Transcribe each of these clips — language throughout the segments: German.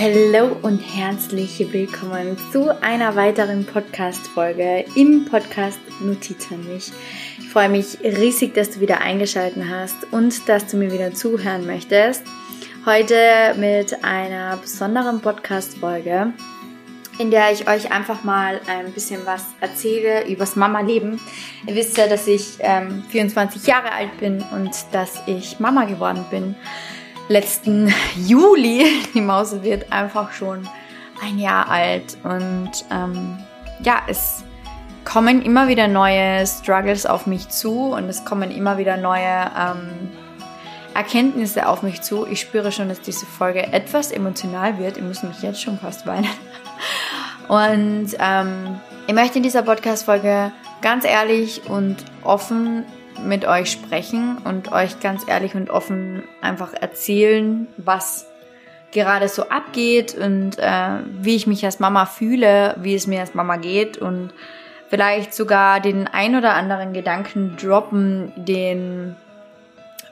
Hallo und herzlich willkommen zu einer weiteren Podcast-Folge im Podcast Notiz an mich. Ich freue mich riesig, dass du wieder eingeschaltet hast und dass du mir wieder zuhören möchtest. Heute mit einer besonderen Podcast-Folge, in der ich euch einfach mal ein bisschen was erzähle übers Mama-Leben. Ihr wisst ja, dass ich ähm, 24 Jahre alt bin und dass ich Mama geworden bin letzten Juli. Die Maus wird einfach schon ein Jahr alt und ähm, ja, es kommen immer wieder neue Struggles auf mich zu und es kommen immer wieder neue ähm, Erkenntnisse auf mich zu. Ich spüre schon, dass diese Folge etwas emotional wird. Ich muss mich jetzt schon fast weinen. Und ähm, ich möchte in dieser Podcast-Folge ganz ehrlich und offen mit euch sprechen und euch ganz ehrlich und offen einfach erzählen, was gerade so abgeht und äh, wie ich mich als Mama fühle, wie es mir als Mama geht und vielleicht sogar den ein oder anderen Gedanken droppen, den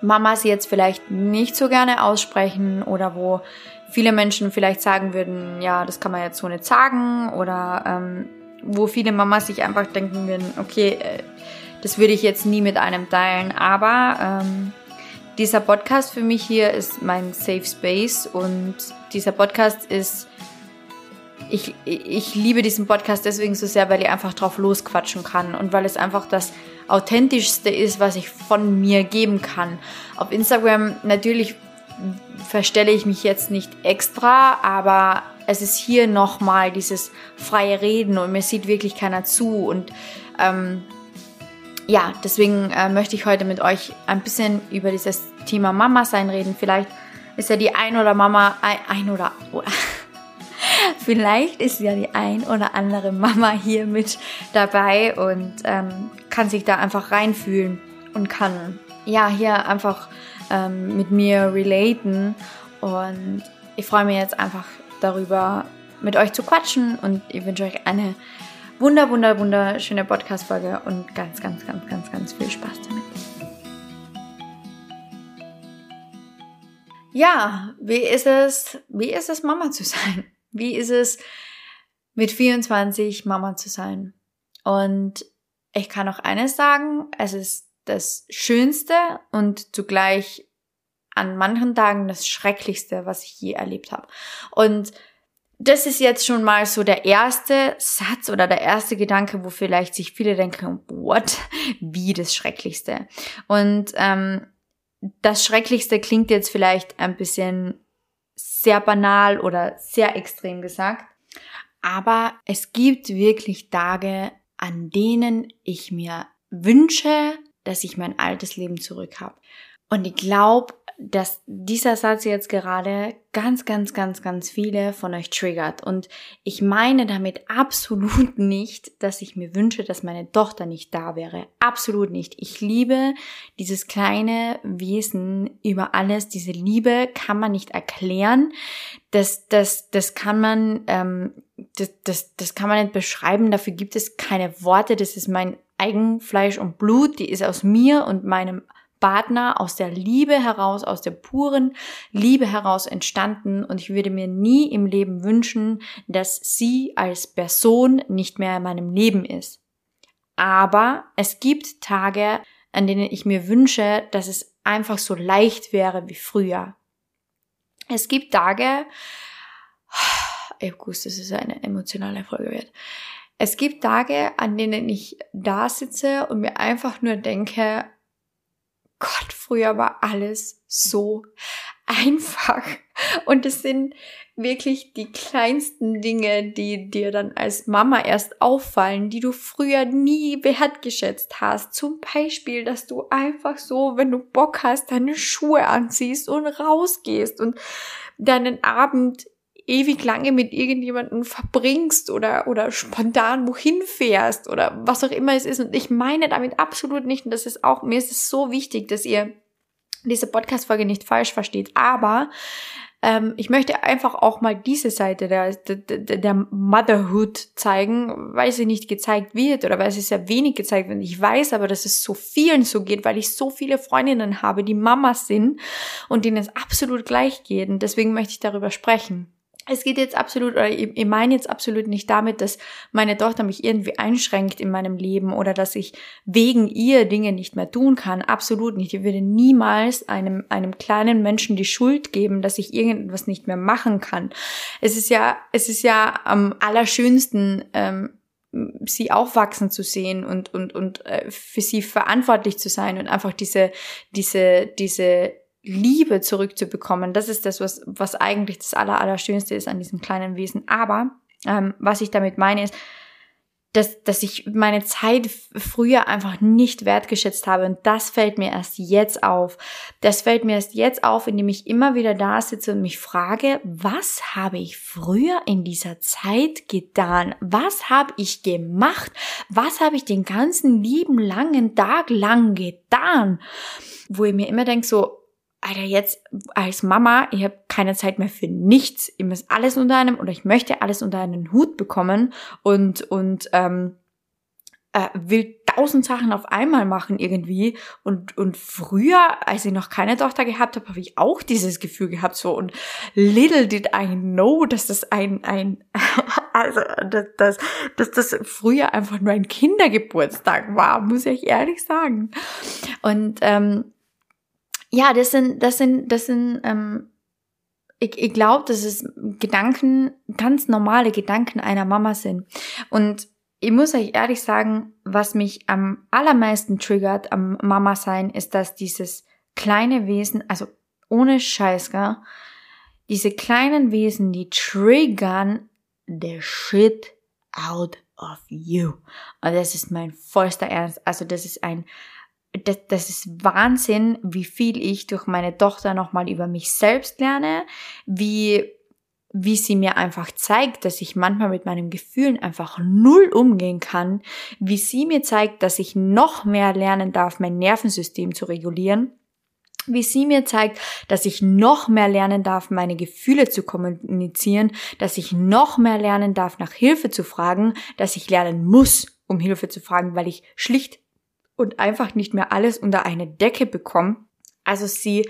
Mamas jetzt vielleicht nicht so gerne aussprechen oder wo viele Menschen vielleicht sagen würden, ja, das kann man jetzt so nicht sagen oder ähm, wo viele Mamas sich einfach denken würden, okay, äh, das würde ich jetzt nie mit einem teilen, aber ähm, dieser Podcast für mich hier ist mein Safe Space und dieser Podcast ist, ich, ich liebe diesen Podcast deswegen so sehr, weil ich einfach drauf losquatschen kann und weil es einfach das authentischste ist, was ich von mir geben kann. Auf Instagram natürlich verstelle ich mich jetzt nicht extra, aber es ist hier nochmal dieses freie Reden und mir sieht wirklich keiner zu und ähm, ja, deswegen äh, möchte ich heute mit euch ein bisschen über dieses Thema Mama sein reden. Vielleicht ist ja die ein oder Mama, ein, ein oder, oh, vielleicht ist ja die ein oder andere Mama hier mit dabei und ähm, kann sich da einfach reinfühlen und kann ja hier einfach ähm, mit mir relaten. Und ich freue mich jetzt einfach darüber, mit euch zu quatschen und ich wünsche euch eine wunder, wunder, wunderschöne Podcast-Folge und ganz, ganz, ganz, ganz, ganz viel Spaß damit. Ja, wie ist es, wie ist es, Mama zu sein? Wie ist es, mit 24 Mama zu sein? Und ich kann auch eines sagen, es ist das Schönste und zugleich an manchen Tagen das Schrecklichste, was ich je erlebt habe. Und das ist jetzt schon mal so der erste Satz oder der erste Gedanke, wo vielleicht sich viele denken, what? Wie das Schrecklichste? Und ähm, das Schrecklichste klingt jetzt vielleicht ein bisschen sehr banal oder sehr extrem gesagt. Aber es gibt wirklich Tage, an denen ich mir wünsche, dass ich mein altes Leben zurück habe. Und ich glaube, dass dieser Satz jetzt gerade ganz, ganz, ganz, ganz viele von euch triggert. Und ich meine damit absolut nicht, dass ich mir wünsche, dass meine Tochter nicht da wäre. Absolut nicht. Ich liebe dieses kleine Wesen über alles. Diese Liebe kann man nicht erklären. Das, das, das kann man, ähm, das, das, das kann man nicht beschreiben. Dafür gibt es keine Worte. Das ist mein Eigenfleisch und Blut. Die ist aus mir und meinem Partner aus der Liebe heraus, aus der puren Liebe heraus entstanden und ich würde mir nie im Leben wünschen, dass sie als Person nicht mehr in meinem Leben ist. Aber es gibt Tage, an denen ich mir wünsche, dass es einfach so leicht wäre wie früher. Es gibt Tage, ich wusste, dass es eine emotionale Folge wird. Es gibt Tage, an denen ich da sitze und mir einfach nur denke, Gott, früher war alles so einfach. Und es sind wirklich die kleinsten Dinge, die dir dann als Mama erst auffallen, die du früher nie wertgeschätzt hast. Zum Beispiel, dass du einfach so, wenn du Bock hast, deine Schuhe anziehst und rausgehst und deinen Abend ewig lange mit irgendjemandem verbringst oder, oder spontan wohin fährst oder was auch immer es ist. Und ich meine damit absolut nicht, und das ist auch, mir ist es so wichtig, dass ihr diese Podcast-Folge nicht falsch versteht, aber ähm, ich möchte einfach auch mal diese Seite der, der, der Motherhood zeigen, weil sie nicht gezeigt wird oder weil sie sehr wenig gezeigt wird. Ich weiß aber, dass es so vielen so geht, weil ich so viele Freundinnen habe, die Mamas sind und denen es absolut gleich geht. Und deswegen möchte ich darüber sprechen. Es geht jetzt absolut, oder ich, ich meine jetzt absolut nicht damit, dass meine Tochter mich irgendwie einschränkt in meinem Leben oder dass ich wegen ihr Dinge nicht mehr tun kann. Absolut nicht. Ich würde niemals einem, einem kleinen Menschen die Schuld geben, dass ich irgendwas nicht mehr machen kann. Es ist ja, es ist ja am allerschönsten, ähm, sie aufwachsen zu sehen und, und, und äh, für sie verantwortlich zu sein und einfach diese, diese, diese Liebe zurückzubekommen. Das ist das, was, was eigentlich das Aller, Allerschönste ist an diesem kleinen Wesen. Aber ähm, was ich damit meine ist, dass, dass ich meine Zeit früher einfach nicht wertgeschätzt habe. Und das fällt mir erst jetzt auf. Das fällt mir erst jetzt auf, indem ich immer wieder da sitze und mich frage, was habe ich früher in dieser Zeit getan? Was habe ich gemacht? Was habe ich den ganzen lieben langen Tag lang getan? Wo ich mir immer denke, so, Alter, jetzt als Mama, ich habe keine Zeit mehr für nichts. Ich muss alles unter einem oder ich möchte alles unter einen Hut bekommen und und ähm, äh, will tausend Sachen auf einmal machen irgendwie. Und und früher, als ich noch keine Tochter gehabt habe, habe ich auch dieses Gefühl gehabt so und little did I know, dass das ein ein also dass, dass, dass das früher einfach nur ein Kindergeburtstag war, muss ich ehrlich sagen. Und ähm, ja, das sind, das sind, das sind, ähm, ich, ich glaube, dass es Gedanken, ganz normale Gedanken einer Mama sind. Und ich muss euch ehrlich sagen, was mich am allermeisten triggert am Mama sein, ist, dass dieses kleine Wesen, also ohne Scheiß, gell, diese kleinen Wesen, die triggern the shit out of you. Und das ist mein vollster Ernst. Also das ist ein das, das ist Wahnsinn, wie viel ich durch meine Tochter nochmal über mich selbst lerne, wie, wie sie mir einfach zeigt, dass ich manchmal mit meinen Gefühlen einfach null umgehen kann, wie sie mir zeigt, dass ich noch mehr lernen darf, mein Nervensystem zu regulieren wie sie mir zeigt, dass ich noch mehr lernen darf, meine Gefühle zu kommunizieren, dass ich noch mehr lernen darf, nach Hilfe zu fragen, dass ich lernen muss, um Hilfe zu fragen, weil ich schlicht und einfach nicht mehr alles unter eine Decke bekommen. Also sie,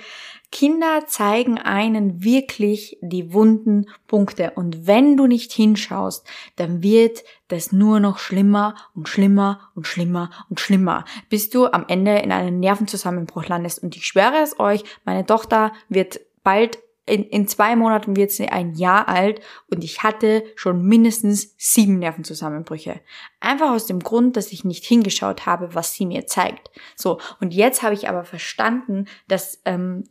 Kinder zeigen einen wirklich die wunden Punkte. Und wenn du nicht hinschaust, dann wird das nur noch schlimmer und schlimmer und schlimmer und schlimmer, bis du am Ende in einen Nervenzusammenbruch landest. Und ich schwöre es euch, meine Tochter wird bald in, in zwei Monaten wird sie ein Jahr alt und ich hatte schon mindestens sieben Nervenzusammenbrüche. Einfach aus dem Grund, dass ich nicht hingeschaut habe, was sie mir zeigt. So, und jetzt habe ich aber verstanden, dass, ähm,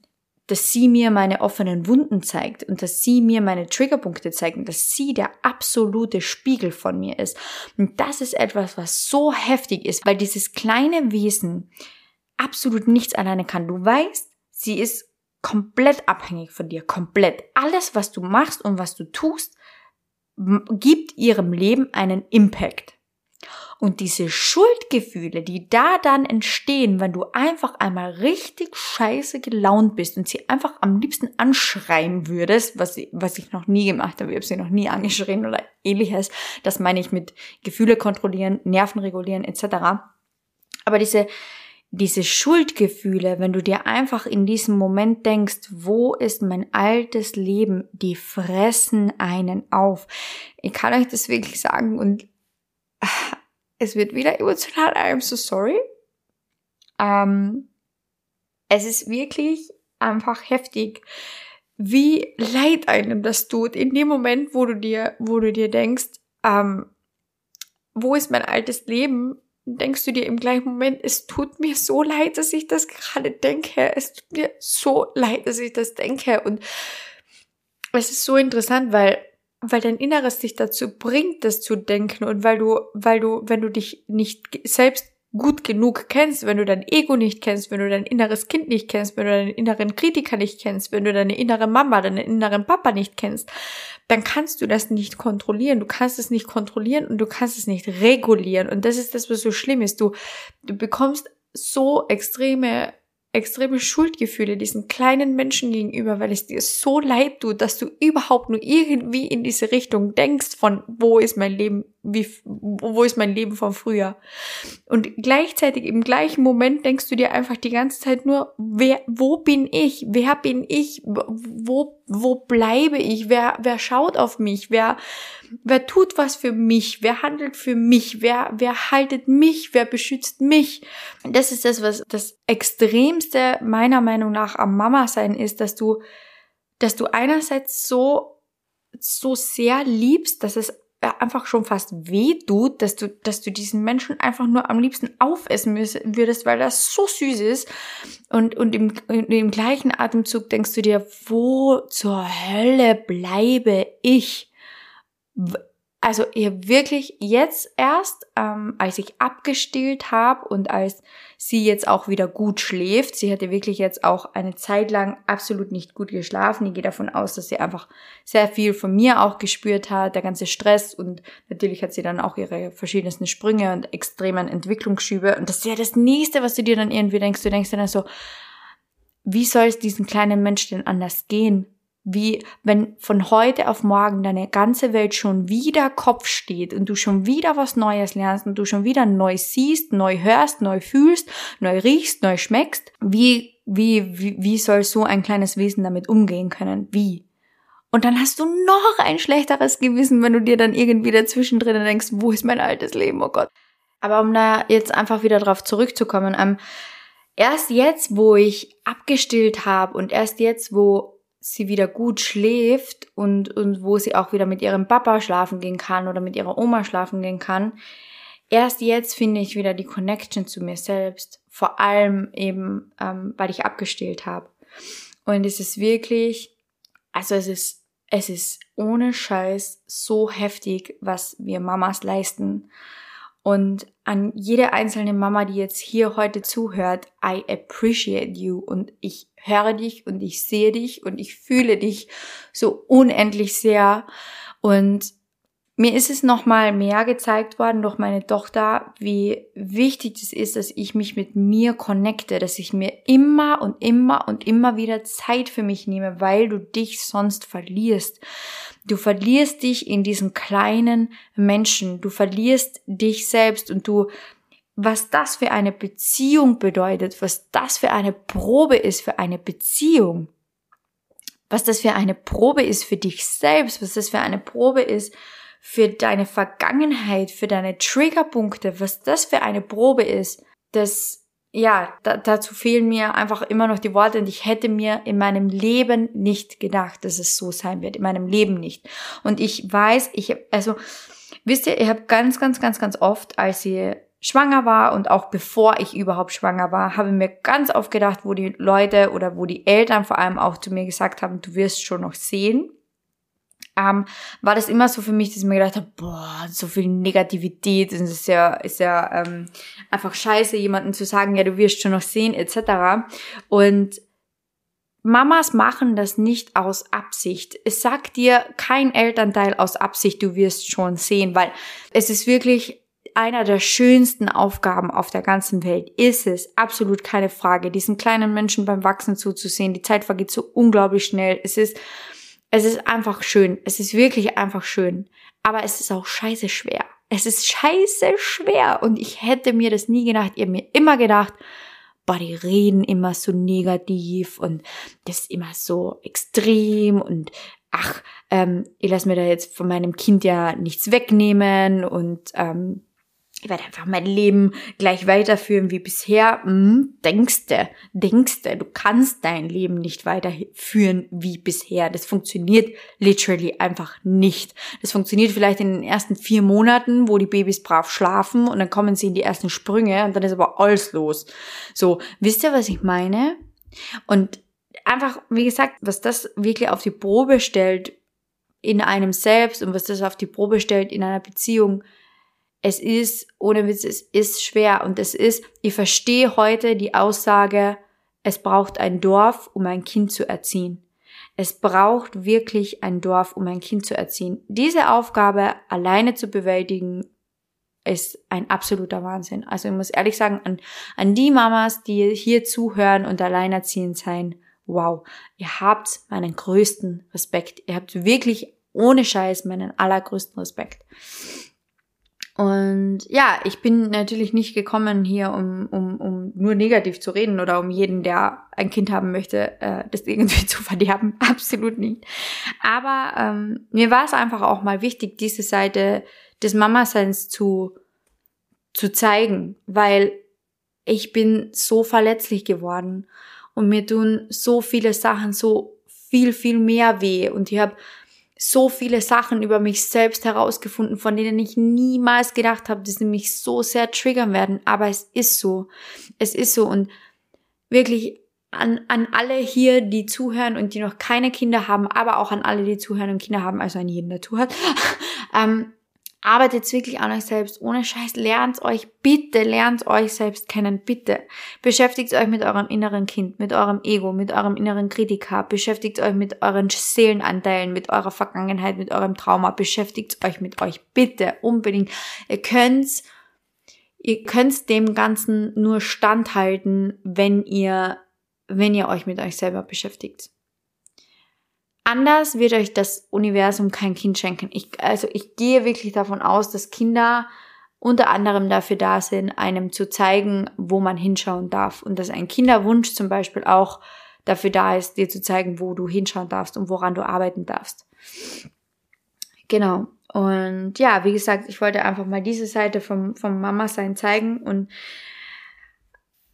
dass sie mir meine offenen Wunden zeigt und dass sie mir meine Triggerpunkte zeigt und dass sie der absolute Spiegel von mir ist. Und das ist etwas, was so heftig ist, weil dieses kleine Wesen absolut nichts alleine kann. Du weißt, sie ist komplett abhängig von dir, komplett. Alles, was du machst und was du tust, gibt ihrem Leben einen Impact. Und diese Schuldgefühle, die da dann entstehen, wenn du einfach einmal richtig scheiße gelaunt bist und sie einfach am liebsten anschreien würdest, was, was ich noch nie gemacht habe, ich habe sie noch nie angeschrien oder ähnliches, das meine ich mit Gefühle kontrollieren, Nerven regulieren etc. Aber diese, diese Schuldgefühle, wenn du dir einfach in diesem Moment denkst, wo ist mein altes Leben, die fressen einen auf. Ich kann euch das wirklich sagen und es wird wieder emotional, I'm so sorry. Ähm, es ist wirklich einfach heftig, wie leid einem das tut in dem Moment, wo du dir, wo du dir denkst, ähm, wo ist mein altes Leben? Denkst du dir im gleichen Moment, es tut mir so leid, dass ich das gerade denke. Es tut mir so leid, dass ich das denke. Und es ist so interessant, weil, weil dein Inneres dich dazu bringt, das zu denken und weil du, weil du, wenn du dich nicht selbst gut genug kennst, wenn du dein Ego nicht kennst, wenn du dein inneres Kind nicht kennst, wenn du deinen inneren Kritiker nicht kennst, wenn du deine innere Mama, deinen inneren Papa nicht kennst, dann kannst du das nicht kontrollieren. Du kannst es nicht kontrollieren und du kannst es nicht regulieren. Und das ist das, was so schlimm ist. Du, du bekommst so extreme extreme Schuldgefühle diesen kleinen Menschen gegenüber, weil es dir so leid tut, dass du überhaupt nur irgendwie in diese Richtung denkst von, wo ist mein Leben, wie, wo ist mein Leben von früher? Und gleichzeitig im gleichen Moment denkst du dir einfach die ganze Zeit nur, wer, wo bin ich? Wer bin ich? Wo, wo bleibe ich? Wer, wer schaut auf mich? Wer, wer tut was für mich? Wer handelt für mich? Wer, wer haltet mich? Wer beschützt mich? Das ist das, was das extremste meiner Meinung nach am Mama sein ist, dass du, dass du einerseits so, so sehr liebst, dass es einfach schon fast weh tut, dass du, dass du diesen Menschen einfach nur am liebsten aufessen würdest, weil das so süß ist. Und, und im, im gleichen Atemzug denkst du dir, wo zur Hölle bleibe ich? Also ihr wirklich jetzt erst, ähm, als ich abgestillt habe und als sie jetzt auch wieder gut schläft, sie hatte wirklich jetzt auch eine Zeit lang absolut nicht gut geschlafen. Ich gehe davon aus, dass sie einfach sehr viel von mir auch gespürt hat, der ganze Stress und natürlich hat sie dann auch ihre verschiedensten Sprünge und extremen Entwicklungsschübe und das ist ja das nächste, was du dir dann irgendwie denkst. Du denkst dann so, wie soll es diesen kleinen Menschen denn anders gehen? Wie wenn von heute auf morgen deine ganze Welt schon wieder Kopf steht und du schon wieder was Neues lernst und du schon wieder neu siehst, neu hörst, neu fühlst, neu riechst, neu schmeckst. Wie, wie, wie, wie soll so ein kleines Wesen damit umgehen können? Wie? Und dann hast du noch ein schlechteres Gewissen, wenn du dir dann irgendwie dazwischen drin denkst, wo ist mein altes Leben, oh Gott. Aber um da jetzt einfach wieder drauf zurückzukommen, ähm, erst jetzt, wo ich abgestillt habe und erst jetzt, wo sie wieder gut schläft und, und wo sie auch wieder mit ihrem Papa schlafen gehen kann oder mit ihrer Oma schlafen gehen kann. Erst jetzt finde ich wieder die Connection zu mir selbst. Vor allem eben, ähm, weil ich abgestillt habe. Und es ist wirklich, also es ist, es ist ohne Scheiß so heftig, was wir Mamas leisten. Und an jede einzelne Mama, die jetzt hier heute zuhört, I appreciate you und ich höre dich und ich sehe dich und ich fühle dich so unendlich sehr. Und mir ist es nochmal mehr gezeigt worden durch meine Tochter, wie wichtig es ist, dass ich mich mit mir connecte, dass ich mir immer und immer und immer wieder Zeit für mich nehme, weil du dich sonst verlierst. Du verlierst dich in diesen kleinen Menschen, du verlierst dich selbst und du was das für eine Beziehung bedeutet, was das für eine Probe ist für eine Beziehung, was das für eine Probe ist für dich selbst, was das für eine Probe ist für deine Vergangenheit, für deine Triggerpunkte, was das für eine Probe ist, das ja, da, dazu fehlen mir einfach immer noch die Worte und ich hätte mir in meinem Leben nicht gedacht, dass es so sein wird, in meinem Leben nicht. Und ich weiß, ich, also, wisst ihr, ich habe ganz, ganz, ganz, ganz oft, als sie schwanger war und auch bevor ich überhaupt schwanger war, habe ich mir ganz oft gedacht, wo die Leute oder wo die Eltern vor allem auch zu mir gesagt haben, du wirst schon noch sehen. Ähm, war das immer so für mich, dass ich mir gedacht habe, boah, so viel Negativität, das ist ja, ist ja ähm, einfach scheiße, jemanden zu sagen, ja, du wirst schon noch sehen, etc. Und Mamas machen das nicht aus Absicht. Es sagt dir kein Elternteil aus Absicht, du wirst schon sehen, weil es ist wirklich einer der schönsten Aufgaben auf der ganzen Welt ist es, absolut keine Frage, diesen kleinen Menschen beim Wachsen zuzusehen. Die Zeit vergeht so unglaublich schnell. Es ist, es ist einfach schön. Es ist wirklich einfach schön. Aber es ist auch scheiße schwer. Es ist scheiße schwer. Und ich hätte mir das nie gedacht. Ihr habt mir immer gedacht, boah, die reden immer so negativ und das ist immer so extrem und ach, ähm, ich lasse mir da jetzt von meinem Kind ja nichts wegnehmen und ähm, ich werde einfach mein Leben gleich weiterführen wie bisher. Hm, denkste, denkste, du kannst dein Leben nicht weiterführen wie bisher. Das funktioniert literally einfach nicht. Das funktioniert vielleicht in den ersten vier Monaten, wo die Babys brav schlafen und dann kommen sie in die ersten Sprünge und dann ist aber alles los. So, wisst ihr, was ich meine? Und einfach, wie gesagt, was das wirklich auf die Probe stellt in einem selbst und was das auf die Probe stellt in einer Beziehung, es ist, ohne Witz, es ist schwer und es ist, ich verstehe heute die Aussage, es braucht ein Dorf, um ein Kind zu erziehen. Es braucht wirklich ein Dorf, um ein Kind zu erziehen. Diese Aufgabe alleine zu bewältigen, ist ein absoluter Wahnsinn. Also ich muss ehrlich sagen, an, an die Mamas, die hier zuhören und alleinerziehend sein, wow, ihr habt meinen größten Respekt. Ihr habt wirklich ohne Scheiß meinen allergrößten Respekt. Und ja, ich bin natürlich nicht gekommen hier, um, um, um nur negativ zu reden oder um jeden, der ein Kind haben möchte, äh, das irgendwie zu verderben. Absolut nicht. Aber ähm, mir war es einfach auch mal wichtig, diese Seite des Mama-Seins zu, zu zeigen, weil ich bin so verletzlich geworden und mir tun so viele Sachen so viel, viel mehr weh und ich habe so viele Sachen über mich selbst herausgefunden, von denen ich niemals gedacht habe, dass sie mich so sehr triggern werden. Aber es ist so. Es ist so. Und wirklich an, an alle hier, die zuhören und die noch keine Kinder haben, aber auch an alle, die zuhören und Kinder haben, also an jeden, der zuhört. ähm, arbeitet wirklich an euch selbst, ohne Scheiß, lernt euch, bitte lernt euch selbst kennen, bitte. Beschäftigt euch mit eurem inneren Kind, mit eurem Ego, mit eurem inneren Kritiker, beschäftigt euch mit euren Seelenanteilen, mit eurer Vergangenheit, mit eurem Trauma, beschäftigt euch mit euch, bitte, unbedingt. Ihr könnt's, ihr könnt's dem Ganzen nur standhalten, wenn ihr, wenn ihr euch mit euch selber beschäftigt. Anders wird euch das Universum kein Kind schenken. Ich, also ich gehe wirklich davon aus, dass Kinder unter anderem dafür da sind, einem zu zeigen, wo man hinschauen darf. Und dass ein Kinderwunsch zum Beispiel auch dafür da ist, dir zu zeigen, wo du hinschauen darfst und woran du arbeiten darfst. Genau. Und ja, wie gesagt, ich wollte einfach mal diese Seite vom, vom Mama-Sein zeigen und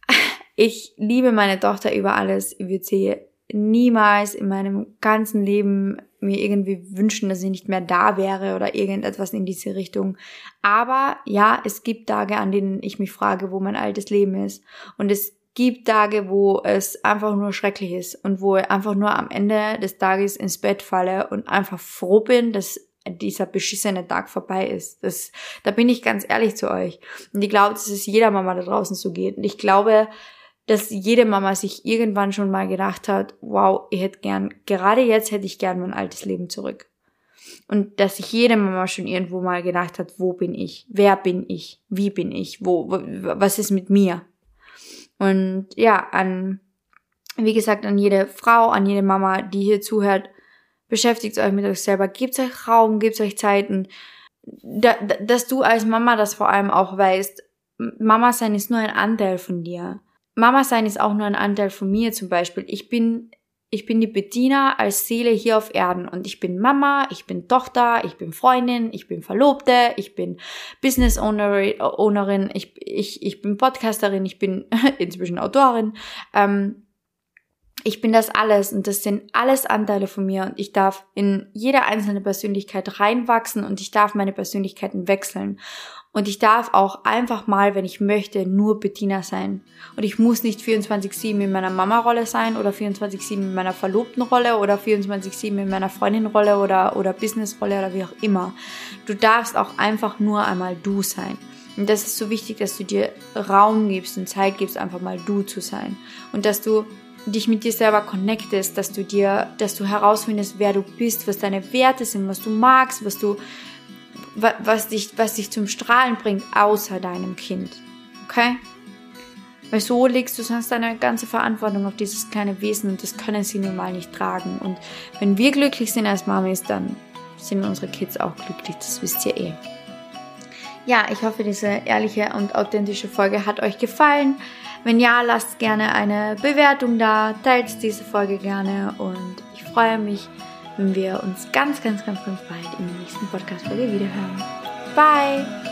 ich liebe meine Tochter über alles. Ich würde sie niemals in meinem ganzen Leben mir irgendwie wünschen, dass sie nicht mehr da wäre oder irgendetwas in diese Richtung. Aber ja, es gibt Tage, an denen ich mich frage, wo mein altes Leben ist. Und es gibt Tage, wo es einfach nur schrecklich ist und wo ich einfach nur am Ende des Tages ins Bett falle und einfach froh bin, dass dieser beschissene Tag vorbei ist. Das, da bin ich ganz ehrlich zu euch. Und ich glaube, dass es jeder Mama da draußen so geht. Und ich glaube, dass jede Mama sich irgendwann schon mal gedacht hat, wow, ich hätte gern, gerade jetzt hätte ich gern mein altes Leben zurück. Und dass sich jede Mama schon irgendwo mal gedacht hat, wo bin ich? Wer bin ich? Wie bin ich? Wo, was ist mit mir? Und ja, an, wie gesagt, an jede Frau, an jede Mama, die hier zuhört, beschäftigt euch mit euch selber, gebt euch Raum, gebt euch Zeiten, da, dass du als Mama das vor allem auch weißt, Mama sein ist nur ein Anteil von dir. Mama sein ist auch nur ein Anteil von mir zum Beispiel. Ich bin, ich bin die Bediener als Seele hier auf Erden und ich bin Mama, ich bin Tochter, ich bin Freundin, ich bin Verlobte, ich bin Business Ownerin, ich, ich, ich bin Podcasterin, ich bin inzwischen Autorin. Ähm, ich bin das alles und das sind alles Anteile von mir und ich darf in jede einzelne Persönlichkeit reinwachsen und ich darf meine Persönlichkeiten wechseln. Und ich darf auch einfach mal, wenn ich möchte, nur Bettina sein. Und ich muss nicht 24-7 in meiner Mama-Rolle sein oder 24-7 in meiner verlobten Rolle oder 24-7 in meiner Freundin-Rolle oder, oder Business-Rolle oder wie auch immer. Du darfst auch einfach nur einmal du sein. Und das ist so wichtig, dass du dir Raum gibst und Zeit gibst, einfach mal du zu sein. Und dass du dich mit dir selber connectest, dass du dir, dass du herausfindest, wer du bist, was deine Werte sind, was du magst, was du, was dich, was dich zum Strahlen bringt, außer deinem Kind. Okay? Weil so legst du sonst deine ganze Verantwortung auf dieses kleine Wesen und das können sie nun mal nicht tragen. Und wenn wir glücklich sind als Mamis, dann sind unsere Kids auch glücklich, das wisst ihr eh. Ja, ich hoffe, diese ehrliche und authentische Folge hat euch gefallen. Wenn ja, lasst gerne eine Bewertung da, teilt diese Folge gerne und ich freue mich, wenn wir uns ganz, ganz, ganz, ganz bald der nächsten Podcast-Folge wiederhören. Bye!